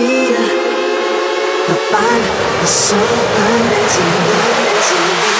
Via the fun is so amazing, amazing.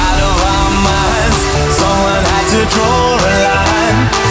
I to draw a line.